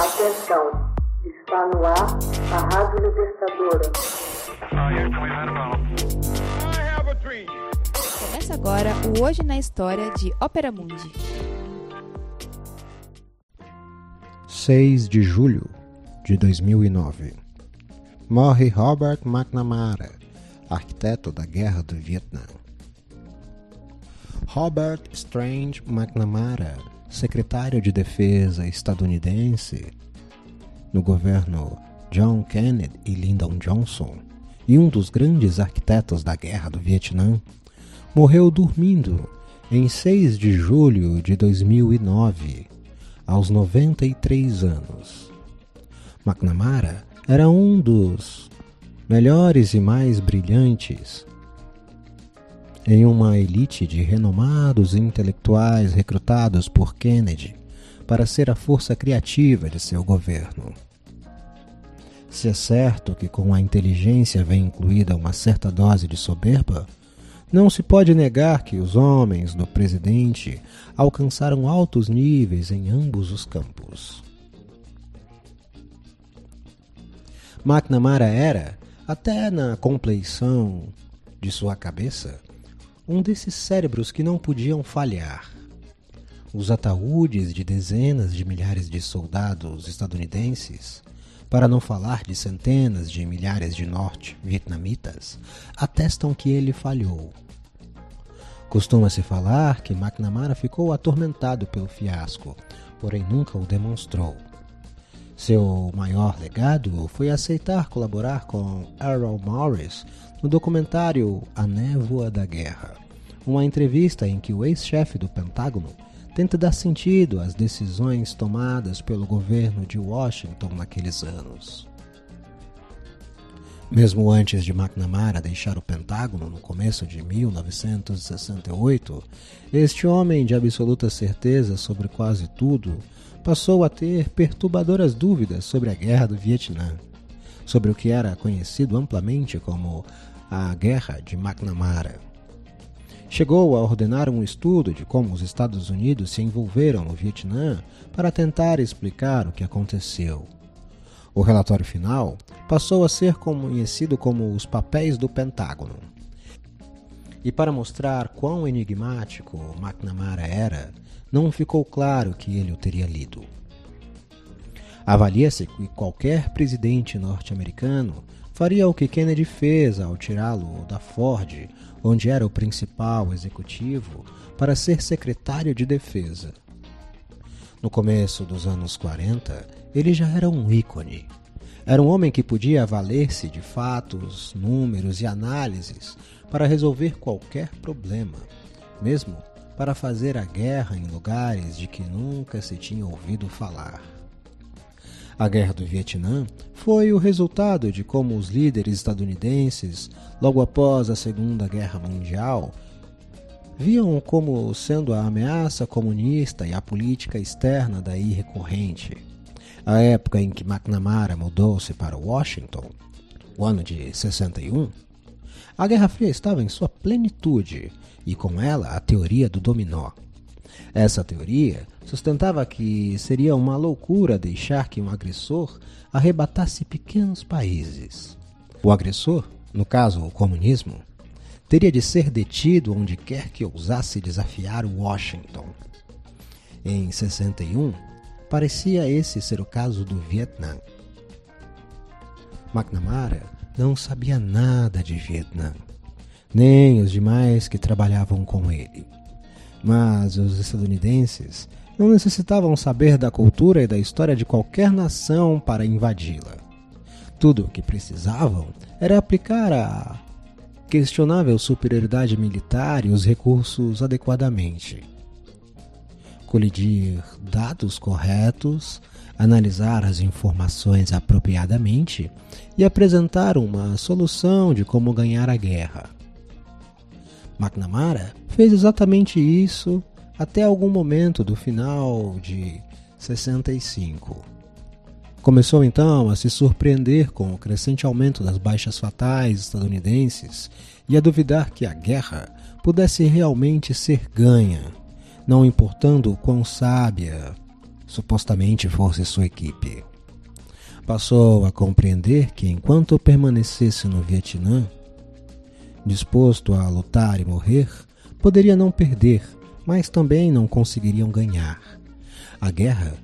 Atenção, está no ar a Rádio Libertadora. Começa agora o Hoje na História de Ópera Mundi. 6 de julho de 2009. Morre Robert McNamara, arquiteto da Guerra do Vietnã. Robert Strange McNamara, secretário de Defesa estadunidense no governo John Kennedy e Lyndon Johnson, e um dos grandes arquitetos da Guerra do Vietnã, morreu dormindo em 6 de julho de 2009, aos 93 anos. McNamara era um dos melhores e mais brilhantes em uma elite de renomados intelectuais recrutados por Kennedy para ser a força criativa de seu governo. Se é certo que com a inteligência vem incluída uma certa dose de soberba, não se pode negar que os homens do presidente alcançaram altos níveis em ambos os campos. McNamara era, até na compleição de sua cabeça, um desses cérebros que não podiam falhar. Os ataúdes de dezenas de milhares de soldados estadunidenses, para não falar de centenas de milhares de norte-vietnamitas, atestam que ele falhou. Costuma-se falar que McNamara ficou atormentado pelo fiasco, porém nunca o demonstrou. Seu maior legado foi aceitar colaborar com Errol Morris no documentário A Névoa da Guerra, uma entrevista em que o ex-chefe do Pentágono tenta dar sentido às decisões tomadas pelo governo de Washington naqueles anos. Mesmo antes de McNamara deixar o Pentágono no começo de 1968, este homem de absoluta certeza sobre quase tudo passou a ter perturbadoras dúvidas sobre a Guerra do Vietnã, sobre o que era conhecido amplamente como a Guerra de McNamara. Chegou a ordenar um estudo de como os Estados Unidos se envolveram no Vietnã para tentar explicar o que aconteceu. O relatório final passou a ser conhecido como os papéis do Pentágono. E para mostrar quão enigmático McNamara era, não ficou claro que ele o teria lido. Avalia-se que qualquer presidente norte-americano faria o que Kennedy fez ao tirá-lo da Ford, onde era o principal executivo, para ser secretário de defesa. No começo dos anos 40, ele já era um ícone. Era um homem que podia valer-se de fatos, números e análises para resolver qualquer problema, mesmo para fazer a guerra em lugares de que nunca se tinha ouvido falar. A Guerra do Vietnã foi o resultado de como os líderes estadunidenses, logo após a Segunda Guerra Mundial, viam como sendo a ameaça comunista e a política externa daí recorrente. A época em que McNamara mudou-se para Washington, o ano de 61, a Guerra Fria estava em sua plenitude e com ela a teoria do dominó. Essa teoria sustentava que seria uma loucura deixar que um agressor arrebatasse pequenos países. O agressor, no caso o comunismo, teria de ser detido onde quer que ousasse desafiar Washington. Em 61, parecia esse ser o caso do Vietnã. McNamara não sabia nada de Vietnã nem os demais que trabalhavam com ele. Mas os estadunidenses não necessitavam saber da cultura e da história de qualquer nação para invadi-la. Tudo o que precisavam era aplicar a questionável superioridade militar e os recursos adequadamente. Colidir dados corretos, analisar as informações apropriadamente e apresentar uma solução de como ganhar a guerra. McNamara fez exatamente isso até algum momento do final de 65. Começou então a se surpreender com o crescente aumento das baixas fatais estadunidenses e a duvidar que a guerra pudesse realmente ser ganha, não importando quão sábia supostamente fosse sua equipe. Passou a compreender que enquanto permanecesse no Vietnã, disposto a lutar e morrer, poderia não perder, mas também não conseguiriam ganhar. A guerra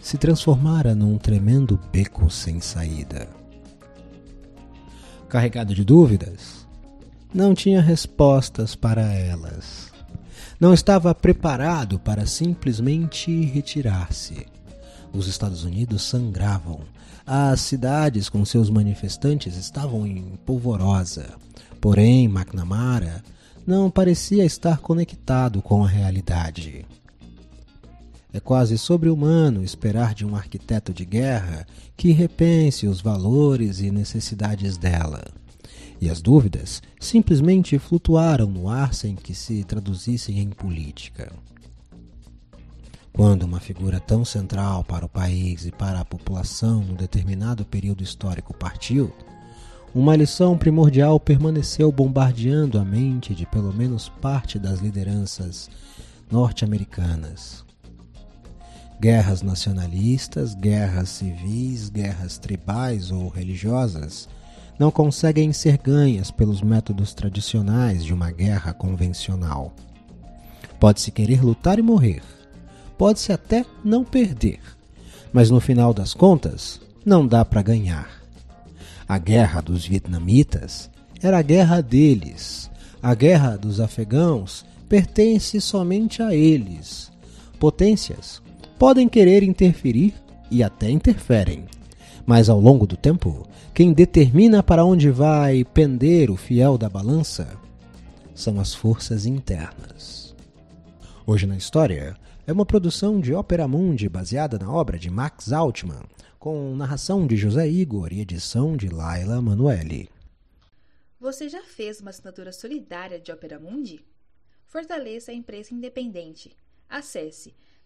se transformara num tremendo beco sem saída. Carregado de dúvidas, não tinha respostas para elas. Não estava preparado para simplesmente retirar-se. Os Estados Unidos sangravam. As cidades com seus manifestantes estavam em polvorosa. Porém, McNamara não parecia estar conectado com a realidade. É quase sobre-humano esperar de um arquiteto de guerra que repense os valores e necessidades dela. E as dúvidas simplesmente flutuaram no ar sem que se traduzissem em política. Quando uma figura tão central para o país e para a população num determinado período histórico partiu, uma lição primordial permaneceu bombardeando a mente de pelo menos parte das lideranças norte-americanas. Guerras nacionalistas, guerras civis, guerras tribais ou religiosas não conseguem ser ganhas pelos métodos tradicionais de uma guerra convencional. Pode-se querer lutar e morrer, pode-se até não perder, mas no final das contas, não dá para ganhar. A guerra dos vietnamitas era a guerra deles. A guerra dos afegãos pertence somente a eles. Potências podem querer interferir e até interferem. Mas ao longo do tempo, quem determina para onde vai pender o fiel da balança são as forças internas. Hoje na História é uma produção de Ópera Mundi baseada na obra de Max Altman, com narração de José Igor e edição de Laila Manuelle. Você já fez uma assinatura solidária de Opera Mundi? Fortaleça a imprensa independente. Acesse